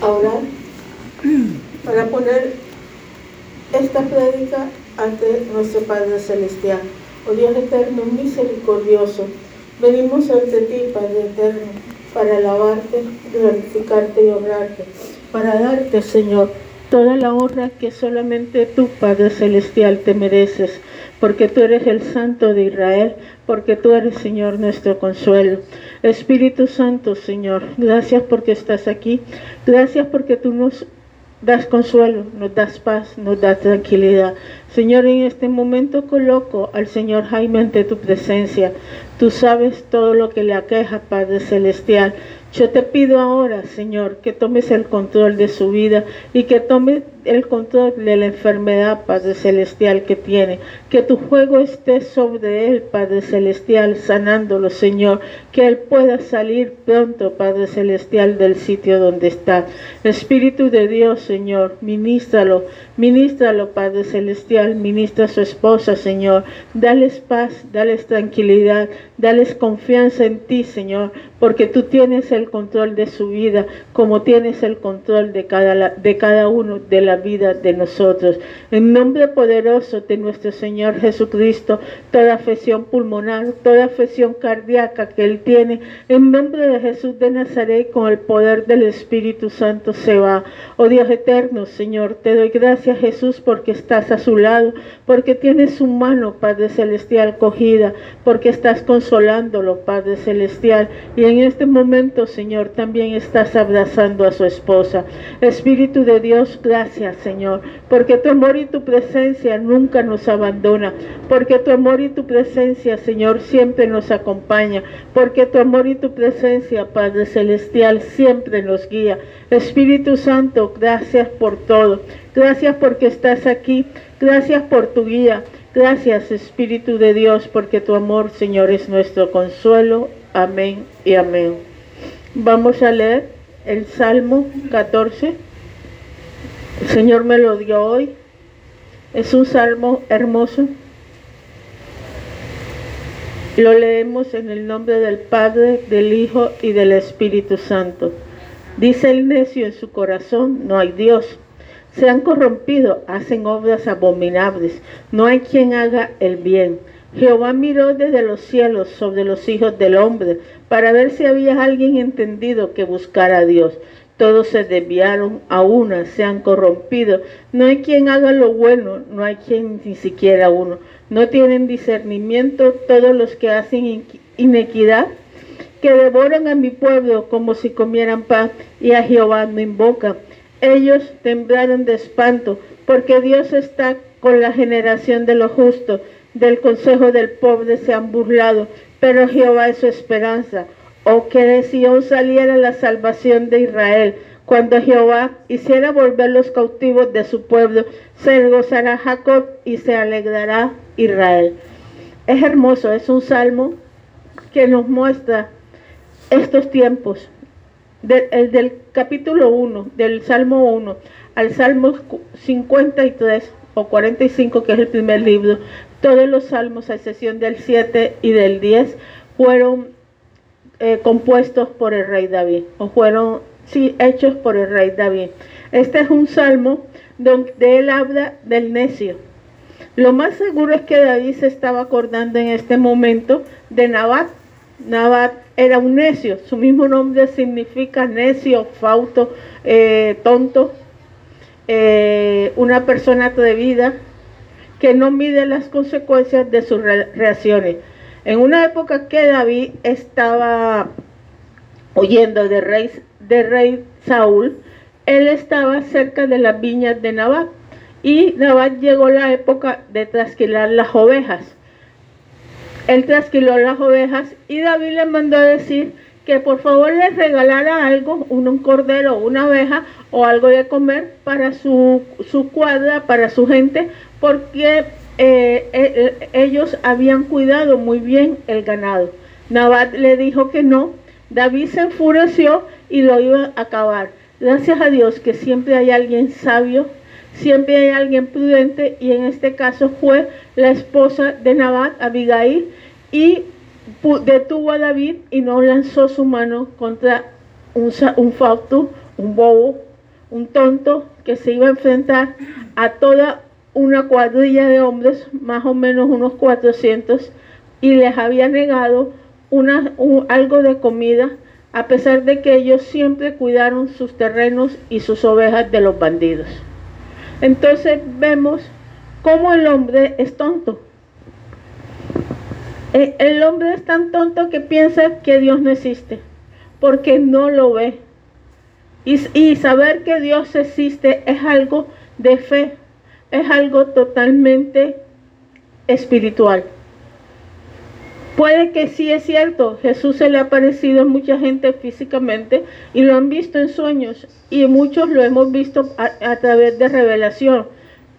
a orar para poner esta prédica ante nuestro Padre Celestial. Oh Dios eterno, misericordioso, venimos ante ti, Padre eterno, para alabarte, glorificarte y honrarte, para darte, Señor, toda la honra que solamente tú, Padre Celestial, te mereces, porque tú eres el Santo de Israel, porque tú eres, Señor, nuestro consuelo. Espíritu Santo, Señor, gracias porque estás aquí, gracias porque tú nos das consuelo, nos das paz, nos das tranquilidad. Señor, en este momento coloco al Señor Jaime ante tu presencia. Tú sabes todo lo que le aqueja, Padre Celestial. Yo te pido ahora, Señor, que tomes el control de su vida y que tomes el control de la enfermedad, Padre Celestial, que tiene. Que tu juego esté sobre él, Padre Celestial, sanándolo, Señor. Que él pueda salir pronto, Padre Celestial, del sitio donde está. Espíritu de Dios, Señor, ministralo, ministralo, Padre Celestial, ministra a su esposa, Señor. Dales paz, dales tranquilidad, dales confianza en ti, Señor, porque tú tienes el control de su vida, como tienes el control de cada, de cada uno de la vida de nosotros. En nombre poderoso de nuestro Señor Jesucristo, toda afección pulmonar, toda afección cardíaca que Él tiene, en nombre de Jesús de Nazaret, con el poder del Espíritu Santo se va. Oh Dios eterno, Señor, te doy gracias Jesús porque estás a su lado, porque tienes su mano, Padre Celestial, cogida, porque estás consolándolo, Padre Celestial. Y en este momento, Señor, también estás abrazando a su esposa. Espíritu de Dios, gracias Señor, porque tu amor y tu presencia nunca nos abandona, porque tu amor y tu presencia, Señor, siempre nos acompaña, porque tu amor y tu presencia, Padre Celestial, siempre nos guía. Espíritu Santo, gracias por todo. Gracias porque estás aquí. Gracias por tu guía. Gracias, Espíritu de Dios, porque tu amor, Señor, es nuestro consuelo. Amén y amén. Vamos a leer el Salmo 14. El Señor me lo dio hoy. Es un salmo hermoso. Lo leemos en el nombre del Padre, del Hijo y del Espíritu Santo. Dice el necio en su corazón, no hay Dios. Se han corrompido, hacen obras abominables. No hay quien haga el bien. Jehová miró desde los cielos sobre los hijos del hombre para ver si había alguien entendido que buscara a Dios. Todos se desviaron a una, se han corrompido. No hay quien haga lo bueno, no hay quien ni siquiera uno. No tienen discernimiento todos los que hacen inequidad, que devoran a mi pueblo como si comieran pan y a Jehová no invocan. Ellos temblaron de espanto, porque Dios está con la generación de los justos. Del consejo del pobre se han burlado, pero Jehová es su esperanza o que de Sion saliera la salvación de Israel. Cuando Jehová hiciera volver los cautivos de su pueblo, se gozará Jacob y se alegrará Israel. Es hermoso, es un salmo que nos muestra estos tiempos. el del capítulo 1, del Salmo 1 al Salmo 53 o 45, que es el primer libro, todos los salmos, a excepción del 7 y del 10, fueron eh, compuestos por el rey David, o fueron, sí, hechos por el rey David. Este es un salmo donde él habla del necio. Lo más seguro es que David se estaba acordando en este momento de Nabat. Nabat era un necio, su mismo nombre significa necio, fauto, eh, tonto, eh, una persona atrevida que no mide las consecuencias de sus reacciones. En una época que David estaba oyendo de rey, rey Saúl, él estaba cerca de las viñas de Nabat y Nabat llegó la época de trasquilar las ovejas. Él trasquiló las ovejas y David le mandó a decir que por favor le regalara algo, un, cordero, una oveja o algo de comer para su, su cuadra, para su gente, porque eh, eh, ellos habían cuidado muy bien el ganado. Nabat le dijo que no, David se enfureció y lo iba a acabar. Gracias a Dios que siempre hay alguien sabio, siempre hay alguien prudente y en este caso fue la esposa de Nabat, Abigail, y detuvo a David y no lanzó su mano contra un, un un bobo, un tonto que se iba a enfrentar a toda una cuadrilla de hombres, más o menos unos 400, y les había negado una, algo de comida, a pesar de que ellos siempre cuidaron sus terrenos y sus ovejas de los bandidos. Entonces vemos cómo el hombre es tonto. E, el hombre es tan tonto que piensa que Dios no existe, porque no lo ve. Y saber que Dios existe es algo de fe, es algo totalmente espiritual. Puede que sí es cierto, Jesús se le ha aparecido a mucha gente físicamente y lo han visto en sueños y muchos lo hemos visto a, través de revelación,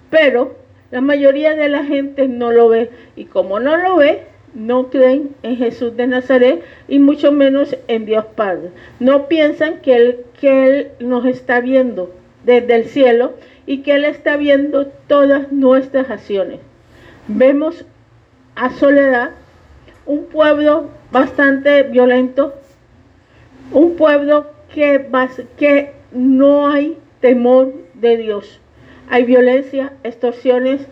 pero la mayoría de la gente no lo ve y como no lo ve, no creen en Jesús de Nazaret y mucho menos en Dios Padre. No piensan que Él, que él nos está viendo desde el cielo y que Él está viendo todas nuestras acciones. Vemos a Soledad, un pueblo bastante violento, un pueblo que, no hay temor de Dios. Hay violencia, extorsiones,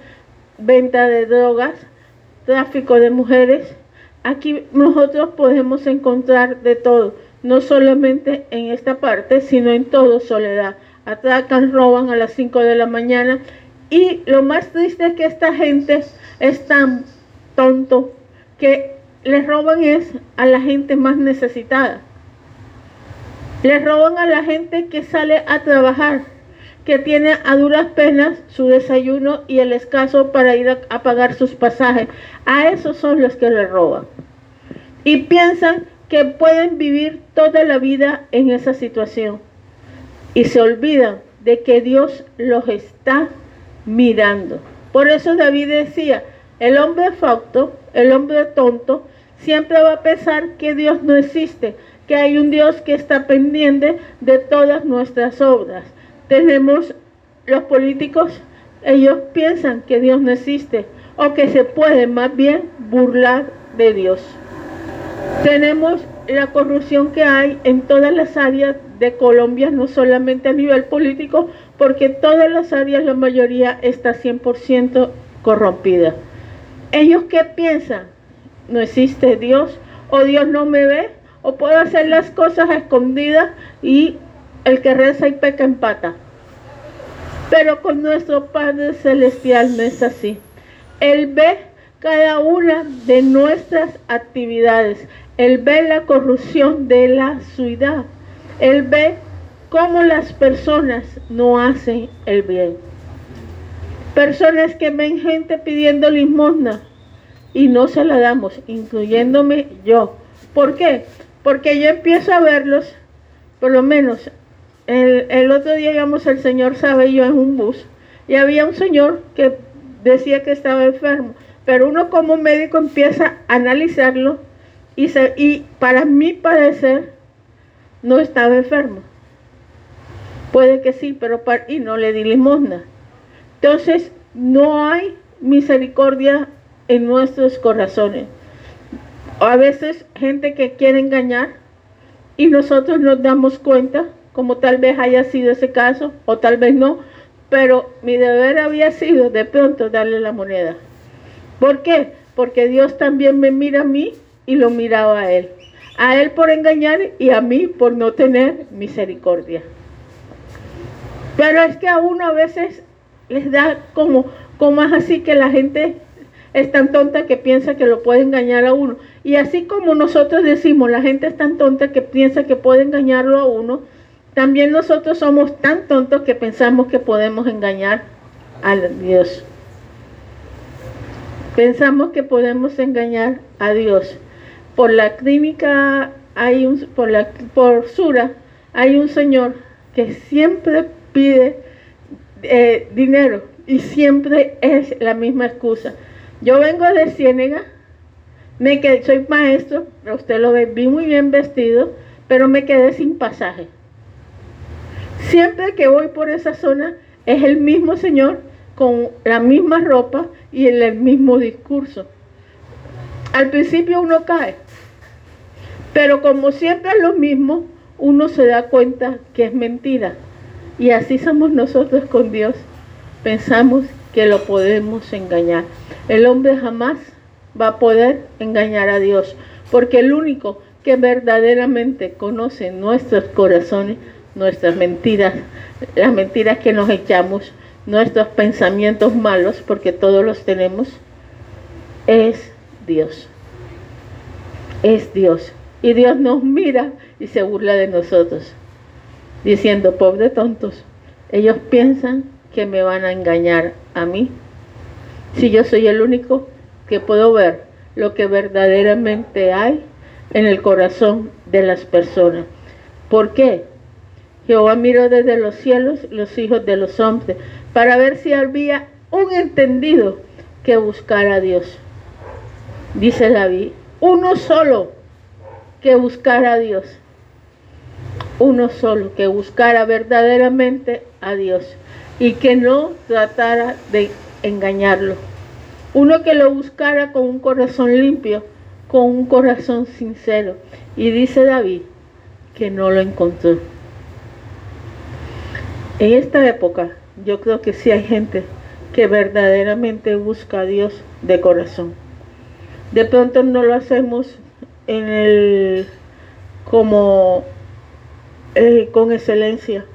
venta de drogas, tráfico de mujeres. Aquí nosotros podemos encontrar de todo, no solamente en esta parte, sino en todo soledad atracan, roban a las 5 de la mañana. Y lo más triste es que esta gente es tan tonto que les roban es a la gente más necesitada. Les roban a la gente que sale a trabajar, que tiene a duras penas su desayuno y el escaso para ir a pagar sus pasajes. A esos son los que les roban. Y piensan que pueden vivir toda la vida en esa situación y se olvidan de que Dios los está mirando. Por eso David decía, el hombre facto, el hombre tonto, siempre va a pensar que Dios no existe, que hay un Dios que está pendiente de todas nuestras obras. Tenemos los políticos, ellos piensan que Dios no existe o que se puede más bien burlar de Dios. Tenemos la corrupción que hay en todas las áreas de Colombia, no solamente a nivel político, porque todas las áreas, la mayoría está 100% corrompida. ¿Ellos qué piensan? ¿No existe Dios? ¿O Dios no me ve? ¿O puedo hacer las cosas escondidas y el que reza y peca empata? Pero con nuestro Padre Celestial no es así. Él ve cada una de nuestras actividades. Él ve la corrupción de la ciudad. Él ve cómo las personas no hacen el bien. Personas que ven gente pidiendo limosna y no se la damos, incluyéndome yo. ¿Por qué? Porque yo empiezo a verlos, por lo menos, el, el otro día íbamos el señor sabe yo en un bus y había un señor que decía que estaba enfermo, pero uno como médico empieza a analizarlo y, para mi parecer no estaba enfermo. Puede que sí, pero y no le di limosna. Entonces, no hay misericordia en nuestros corazones. A veces gente que quiere engañar y nosotros nos damos cuenta, como tal vez haya sido ese caso o tal vez no, pero mi deber había sido de pronto darle la moneda. ¿Por qué? Porque Dios también me mira a mí y lo miraba a él. A él por engañar y a mí por no tener misericordia. Pero es que a uno a veces les da como, como es así que la gente es tan tonta que piensa que lo puede engañar a uno. Y así como nosotros decimos, la gente es tan tonta que piensa que puede engañarlo a uno, también nosotros somos tan tontos que pensamos que podemos engañar a Dios. Pensamos que podemos engañar a Dios por la clínica hay un, por la por Sura hay un señor que siempre pide eh, dinero y siempre es la misma excusa. Yo vengo de Ciénega, me quedé, soy maestro, usted lo ve, vi muy bien vestido, pero me quedé sin pasaje. Siempre que voy por esa zona es el mismo señor con la misma ropa y el mismo discurso. Al principio uno cae, pero como siempre es lo mismo, uno se da cuenta que es mentira. Y así somos nosotros con Dios. Pensamos que lo podemos engañar. El hombre jamás va a poder engañar a Dios, porque el único que verdaderamente conoce nuestros corazones, nuestras mentiras, las mentiras que nos echamos, nuestros pensamientos malos, porque todos los tenemos, es Dios. Es Dios. Y Dios nos mira y se burla de nosotros, diciendo, pobre tontos, ellos piensan que me van a engañar a mí. Si yo soy el único que puedo ver lo que verdaderamente hay en el corazón de las personas. ¿Por qué? Jehová miró desde los cielos los hijos de los hombres para ver si había un entendido que buscara a Dios. Dice David, uno solo que buscara a Dios. Uno solo que buscara verdaderamente a Dios y que no tratara de engañarlo. Uno que lo buscara con un corazón limpio, con un corazón sincero. Y dice David que no lo encontró. En esta época yo creo que sí hay gente que verdaderamente busca a Dios de corazón. De pronto no lo hacemos en el como eh, con excelencia,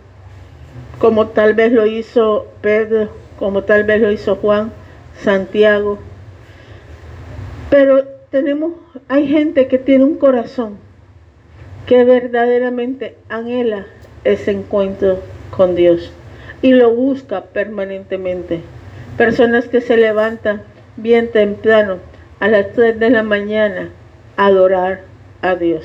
como tal vez lo hizo Pedro, como tal vez lo hizo Juan, Santiago. Pero tenemos, hay gente que tiene un corazón que verdaderamente anhela ese encuentro con Dios y lo busca permanentemente. Personas que se levantan bien temprano a las 3 de la mañana adorar a Dios.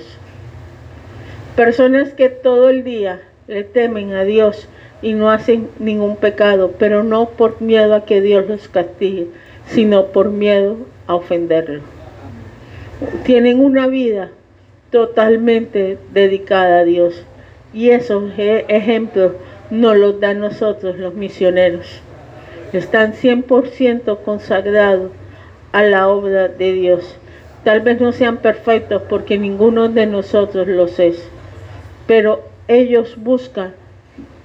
Personas que todo el día le temen a Dios y no hacen ningún pecado, pero no por miedo a que Dios los castigue, sino por miedo a ofenderlo. Tienen una vida totalmente dedicada a Dios y esos ejemplos nos los dan nosotros los misioneros. Están 100% consagrados a la obra de Dios. Tal vez no sean perfectos porque ninguno de nosotros los es, pero ellos buscan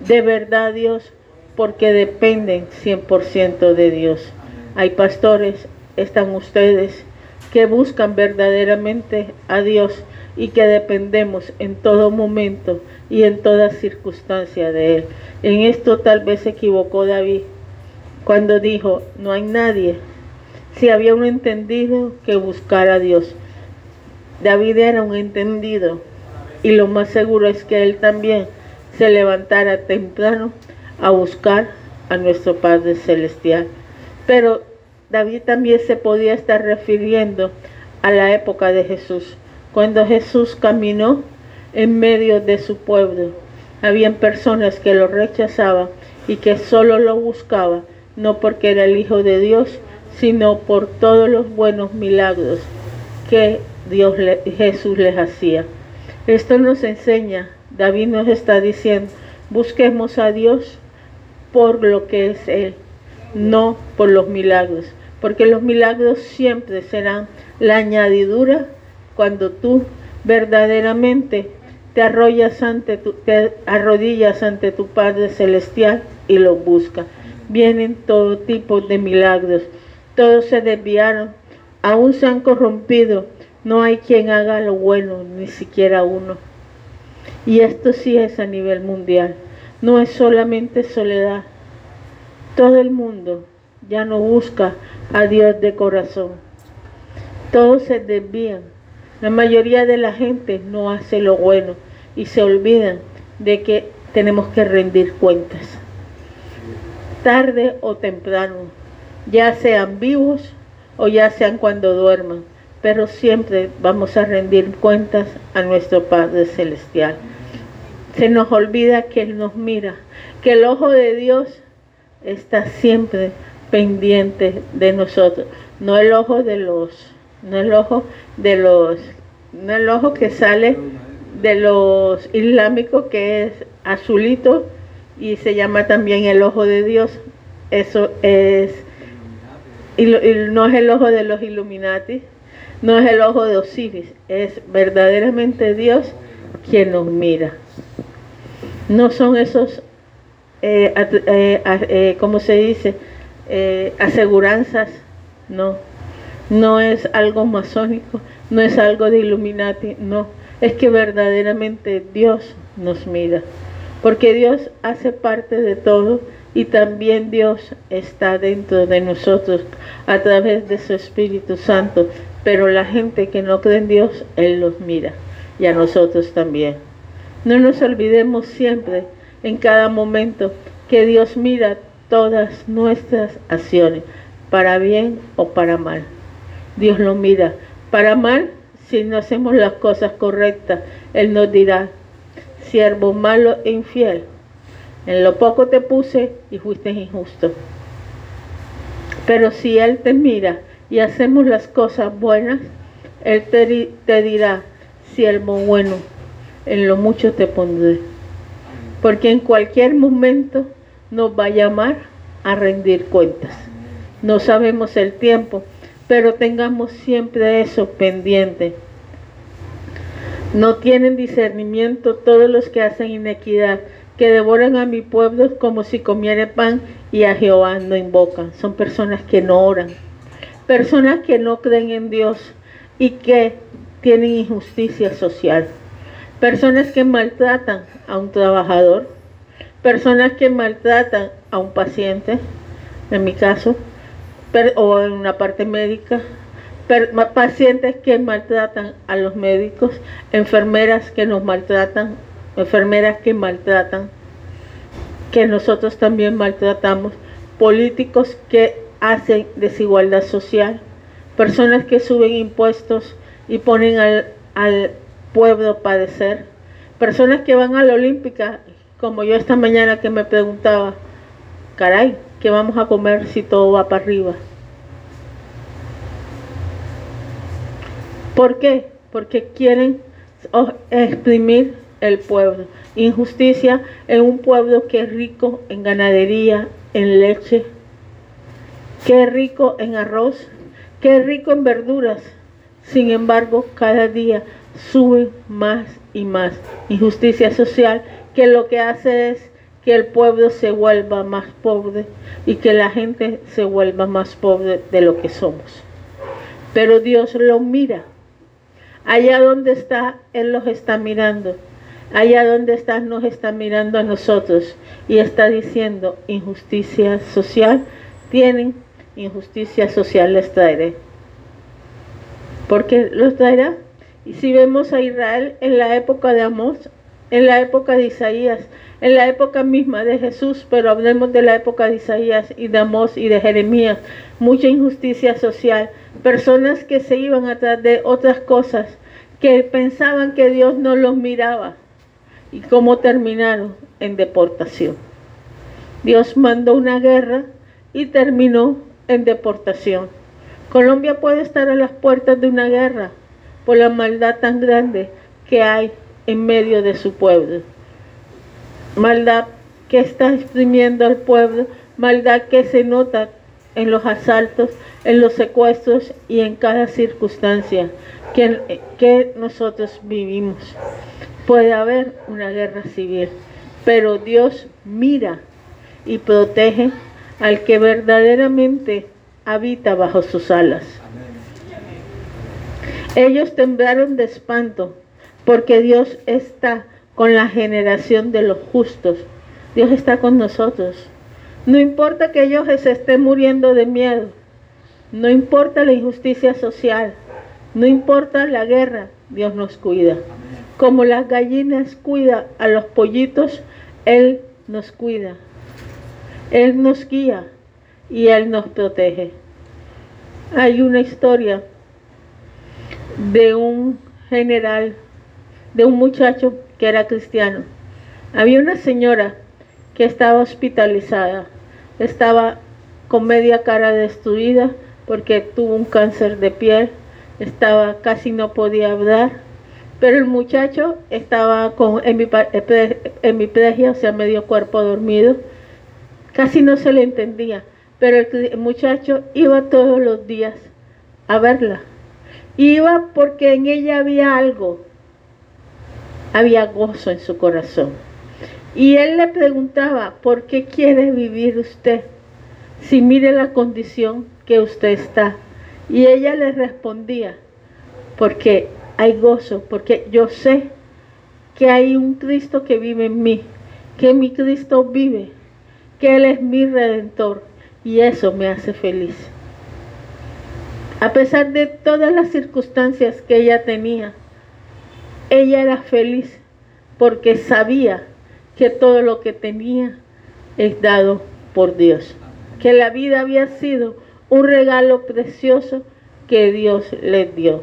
de verdad Dios porque dependen 100% de Dios. Hay pastores, están ustedes, que buscan verdaderamente a Dios y que dependemos en todo momento y en toda circunstancia de Él. En esto tal vez se equivocó David cuando dijo, no hay nadie. Si había un entendido que buscara a Dios. David era un entendido y lo más seguro es que él también se levantara temprano a buscar a nuestro Padre Celestial. Pero David también se podía estar refiriendo a la época de Jesús, cuando Jesús caminó en medio de su pueblo. Habían personas que lo rechazaban y que solo lo buscaban, no porque era el Hijo de Dios, sino por todos los buenos milagros que Dios Jesús les hacía. Esto nos enseña David nos está diciendo, busquemos a Dios por lo que es Él, no por los milagros, porque los milagros siempre serán la añadidura cuando tú verdaderamente te arrodillas ante tu, te arrodillas ante tu Padre Celestial y lo buscas. Vienen todo tipo de milagros, todos se desviaron, aún se han corrompido, no hay quien haga lo bueno, ni siquiera uno. Y esto sí es a nivel mundial. No es solamente soledad. Todo el mundo ya no busca a Dios de corazón. Todos se desvían. La mayoría de la gente no hace lo bueno y se olvidan de que tenemos que rendir cuentas. Tarde o temprano, ya sean vivos o ya sean cuando duerman, pero siempre vamos a rendir cuentas a nuestro Padre Celestial. Se nos olvida que Él nos mira, que el ojo de Dios está siempre pendiente de nosotros. No el ojo de los, no el ojo de los, no el ojo que sale de los islámicos que es azulito y se llama también el ojo de Dios. Eso es, y, no es el ojo de los Illuminati, no es el ojo de Osiris, es verdaderamente Dios quien nos mira. No son esos, eh, eh, eh, ¿cómo se dice? aseguranzas, no. No es algo masónico, no es algo de Illuminati, no. Es que verdaderamente Dios nos mira. Porque Dios hace parte de todo y también Dios está dentro de nosotros a través de su Espíritu Santo. Pero la gente que no cree en Dios, Él los mira y a nosotros también. No nos olvidemos siempre, en cada momento, que Dios mira todas nuestras acciones, para bien o para mal. Dios lo mira. Para mal, si no hacemos las cosas correctas, Él nos dirá, siervo malo e infiel, en lo poco te puse y fuiste injusto. Pero si Él te mira y hacemos las cosas buenas, Él te, te dirá, siervo bueno, en lo mucho te pondré. Porque en cualquier momento nos va a llamar a rendir cuentas. No sabemos el tiempo, pero tengamos siempre eso pendiente. No tienen discernimiento todos los que hacen inequidad, que devoran a mi pueblo como si comiera pan y a Jehová no invocan. Son personas que no oran, personas que no creen en Dios y que tienen injusticia social. Personas que maltratan a un trabajador, personas que maltratan a un paciente, en mi caso, o en una parte médica, pacientes que maltratan a los médicos, enfermeras que nos maltratan, enfermeras que maltratan, que nosotros también maltratamos, políticos que hacen desigualdad social, personas que suben impuestos y ponen al, al pueblo padecer, personas que van a la olímpica, como yo esta mañana que me preguntaba, caray, ¿qué vamos a comer si todo va para arriba? ¿Por qué? Porque quieren exprimir el pueblo. Injusticia en un pueblo que es rico en ganadería, en leche, que es rico en arroz, que es rico en verduras. Sin embargo, cada día sube más y más. Injusticia social que lo que hace es que el pueblo se vuelva más pobre y que la gente se vuelva más pobre de lo que somos. Pero Dios lo mira Allá donde está, Él los está mirando. Allá donde estás, nos está mirando a nosotros y está diciendo, injusticia social, tienen injusticia social les traeré. Porque los traerá. Y si vemos a Israel en la época de Amós, en la época de Isaías, en la época misma de Jesús, pero hablemos de la época de Isaías y de Amós y de Jeremías, mucha injusticia social, personas que se iban atrás de otras cosas, que pensaban que Dios no los miraba y cómo terminaron en deportación. Dios mandó una guerra y terminó en deportación. Colombia puede estar a las puertas de una guerra por la maldad tan grande que hay en medio de su pueblo. Maldad que está exprimiendo al pueblo, maldad que se nota en los asaltos, en los secuestros y en cada circunstancia que, nosotros vivimos. Puede haber una guerra civil, pero Dios mira y protege al que verdaderamente habita bajo sus alas. Ellos temblaron de espanto porque Dios está con la generación de los justos. Dios está con nosotros. No importa que ellos se estén muriendo de miedo. No importa la injusticia social. No importa la guerra. Dios nos cuida. Como las gallinas cuida a los pollitos, Él nos cuida. Él nos guía y Él nos protege. Hay una historia de un general, de un muchacho que era cristiano. Había una señora que estaba hospitalizada. Estaba con media cara destruida porque tuvo un cáncer de piel, estaba casi no podía hablar, pero el muchacho estaba con hemiplegia, o sea, medio cuerpo dormido, casi no se le entendía, pero el muchacho iba todos los días a verla. Iba porque en ella había algo. Había gozo en su corazón. Y él le preguntaba, ¿por qué quiere vivir usted? Si mire la condición que usted está. Y ella le respondía, porque hay gozo, porque yo sé que hay un Cristo que vive en mí, que mi Cristo vive, que Él es mi redentor y eso me hace feliz. A pesar de todas las circunstancias que ella tenía, ella era feliz porque sabía que todo lo que tenía es dado por Dios, que la vida había sido un regalo precioso que Dios le dio.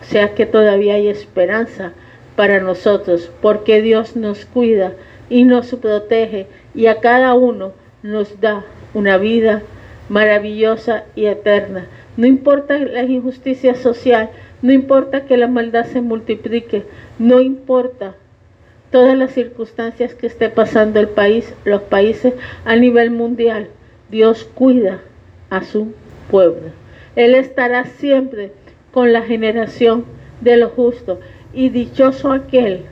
O sea que todavía hay esperanza para nosotros, porque Dios nos cuida y nos protege y a cada uno nos da una vida maravillosa y eterna. No importa la injusticia social, no importa que la maldad se multiplique, no importa todas las circunstancias que esté pasando el país, los países a nivel mundial. Dios cuida a su pueblo. Él estará siempre con la generación de los justos. Y dichoso aquel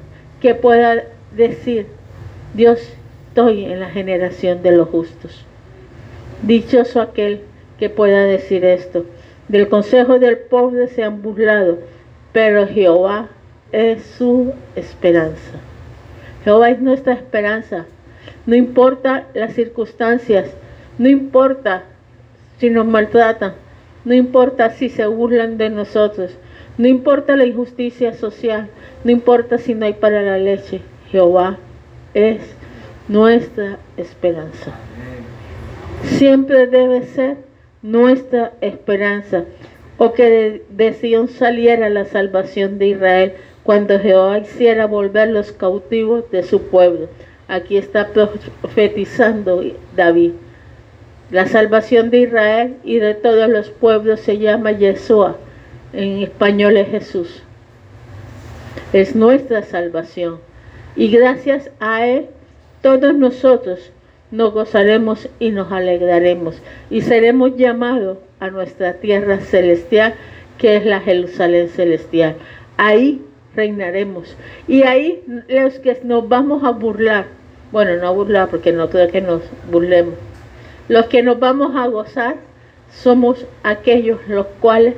que pueda decir, Dios, estoy en la generación de los justos. Dichoso aquel que pueda decir esto. Del consejo del pobre se han burlado, pero Jehová es su esperanza. Jehová es nuestra esperanza. No importa las circunstancias, no importa si nos maltratan, no importa si se burlan de nosotros, no importa la injusticia social, no importa si no hay para la leche, Jehová es nuestra esperanza. Siempre debe ser nuestra esperanza, o que de, Sion saliera la salvación de Israel cuando Jehová hiciera volver los cautivos de su pueblo. Aquí está profetizando David. La salvación de Israel y de todos los pueblos se llama Yeshua en español es Jesús. Es nuestra salvación. Y gracias a Él, todos nosotros nos gozaremos y nos alegraremos. Y seremos llamados a nuestra tierra celestial, que es la Jerusalén celestial. Ahí reinaremos. Y ahí los que nos vamos a burlar, bueno, no a burlar porque no creo que nos burlemos, los que nos vamos a gozar somos aquellos los cuales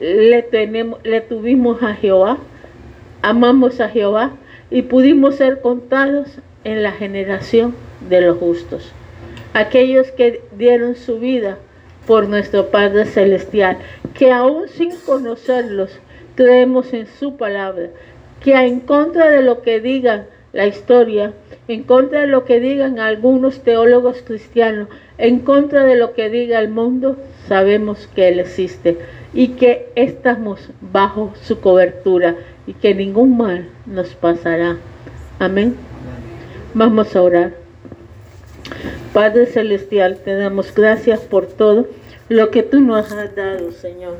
le, tenemos, le tuvimos a Jehová, amamos a Jehová y pudimos ser contados en la generación de los justos. Aquellos que dieron su vida por nuestro Padre Celestial, que aún sin conocerlos creemos en su palabra, que en contra de lo que digan la historia, en contra de lo que digan algunos teólogos cristianos, en contra de lo que diga el mundo, sabemos que Él existe y que estamos bajo su cobertura y que ningún mal nos pasará. Amén. Vamos a orar. Padre Celestial, te damos gracias por todo lo que tú nos has dado, Señor.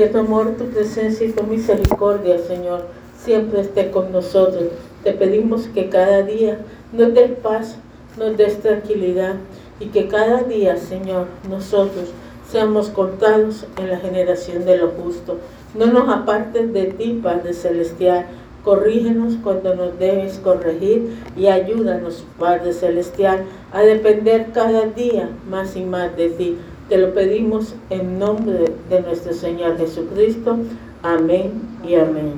Que tu amor, tu presencia y tu misericordia, Señor, siempre esté con nosotros. Te pedimos que cada día nos des paz, nos des tranquilidad y que cada día, Señor, nosotros seamos contados en la generación de los justos. No nos apartes de ti, Padre Celestial. Corrígenos cuando nos debes corregir y ayúdanos, Padre Celestial, a depender cada día más y más de ti. Te lo pedimos en nombre de nuestro Señor Jesucristo. Amén y amén.